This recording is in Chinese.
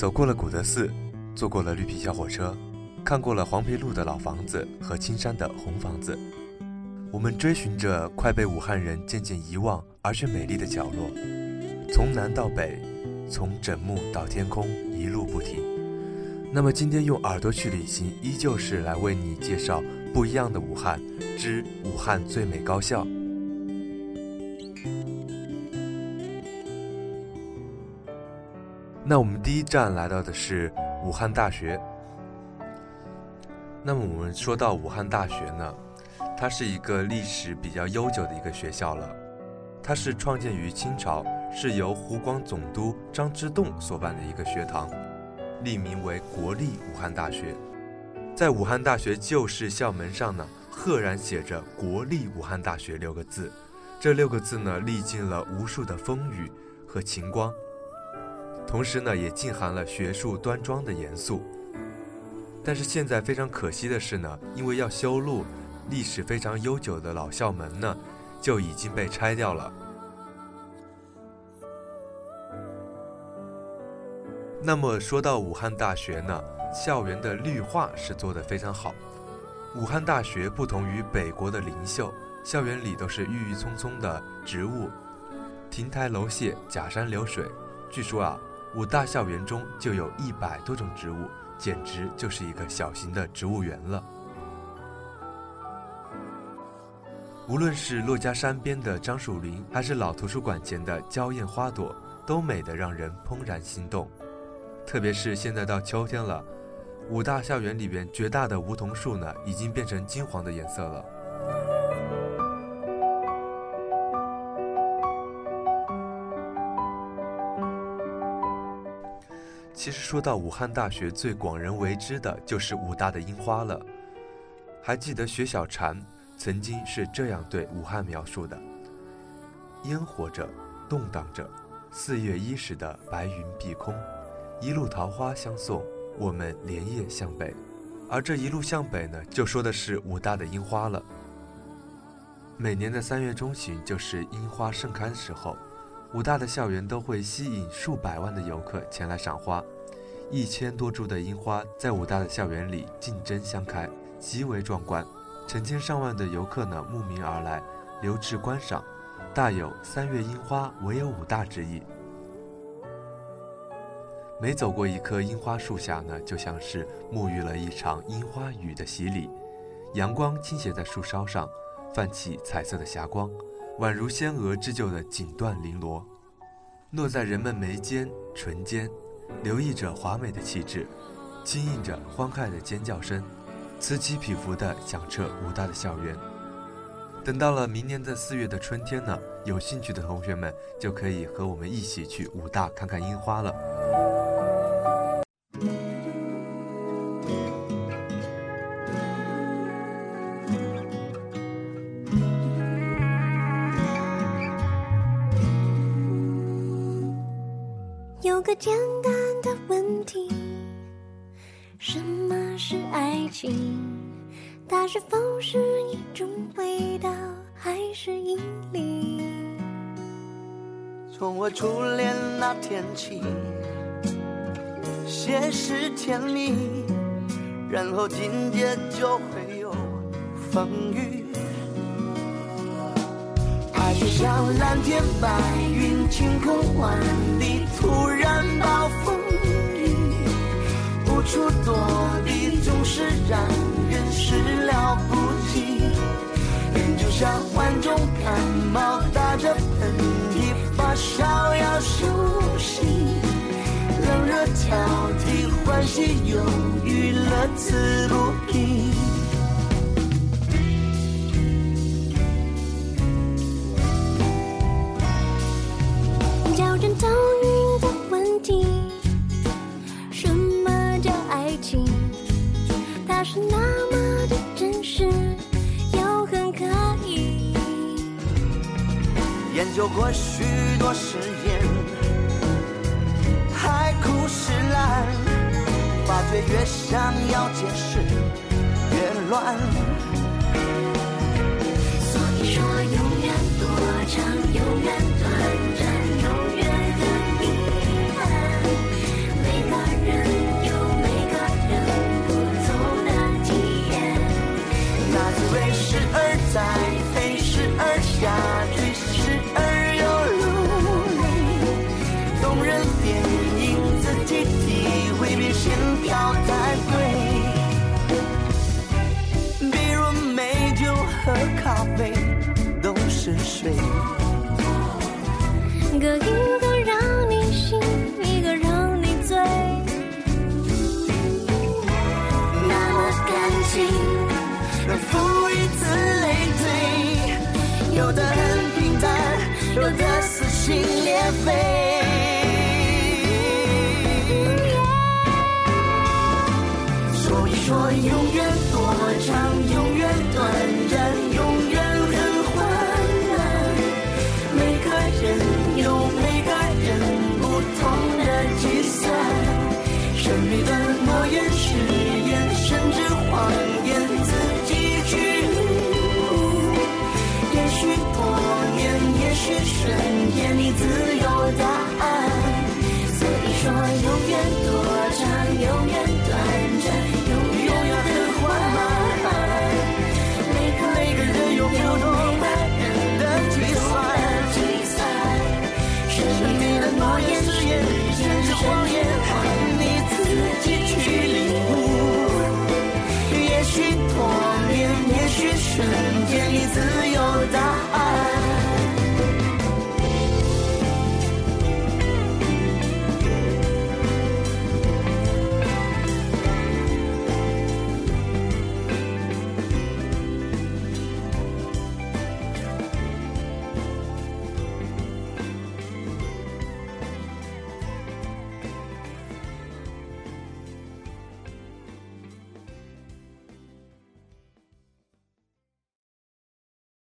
走过了古德寺，坐过了绿皮小火车，看过了黄皮路的老房子和青山的红房子，我们追寻着快被武汉人渐渐遗忘而却美丽的角落，从南到北，从枕木到天空，一路不停。那么今天用耳朵去旅行，依旧是来为你介绍不一样的武汉之武汉最美高校。那我们第一站来到的是武汉大学。那么我们说到武汉大学呢，它是一个历史比较悠久的一个学校了。它是创建于清朝，是由湖广总督张之洞所办的一个学堂，立名为国立武汉大学。在武汉大学旧式校门上呢，赫然写着“国立武汉大学”六个字。这六个字呢，历经了无数的风雨和晴光。同时呢，也尽含了学术端庄的严肃。但是现在非常可惜的是呢，因为要修路，历史非常悠久的老校门呢，就已经被拆掉了。那么说到武汉大学呢，校园的绿化是做得非常好。武汉大学不同于北国的灵秀，校园里都是郁郁葱葱的植物，亭台楼榭，假山流水。据说啊。五大校园中就有一百多种植物，简直就是一个小型的植物园了。无论是珞珈山边的樟树林，还是老图书馆前的娇艳花朵，都美得让人怦然心动。特别是现在到秋天了，武大校园里边绝大的梧桐树呢，已经变成金黄的颜色了。其实说到武汉大学，最广人为之的就是武大的樱花了。还记得薛小禅曾经是这样对武汉描述的：烟火着，动荡着，四月伊始的白云碧空，一路桃花相送，我们连夜向北。而这一路向北呢，就说的是武大的樱花了。每年的三月中旬就是樱花盛开的时候。武大的校园都会吸引数百万的游客前来赏花，一千多株的樱花在武大的校园里竞争相开，极为壮观。成千上万的游客呢慕名而来，留至观赏，大有“三月樱花唯有武大”之意。每走过一棵樱花树下呢，就像是沐浴了一场樱花雨的洗礼，阳光倾斜在树梢上，泛起彩色的霞光。宛如仙娥织就的锦缎绫罗，落在人们眉间、唇间，留意着华美的气质，轻应着欢快的尖叫声，此起彼伏地响彻武大的校园。等到了明年的四月的春天呢，有兴趣的同学们就可以和我们一起去武大看看樱花了。有个简单的问题：什么是爱情？它是否是一种味道，还是引力？从我初恋那天起，先是甜蜜，然后紧接就会有风雨。爱就像蓝天白云，晴空万里，突然替，欢喜忧郁，乐此不疲。叫人头晕的问题，什么叫爱情？它是那么的真实，又很可疑。研究过许多实验，海枯石烂，发觉越想要解释越乱。所以说，永远多长，永远短暂，永远的遗憾。每个人有每个人不同的体验，那滋味时而在。喝咖啡都是水，各一个让你心，一个让你醉。那么感情，任负一次累赘，有的很平淡，有的撕心裂肺。所以说永远多长，永远短暂。你的诺言、誓言，甚至谎言，自己去领悟。也许多年，也许瞬间，你自有答案。所以说，永远多长，永远短。诺言、誓言，甚至谎言，靠你自己去领悟。也许多年，也许瞬间，你自由的。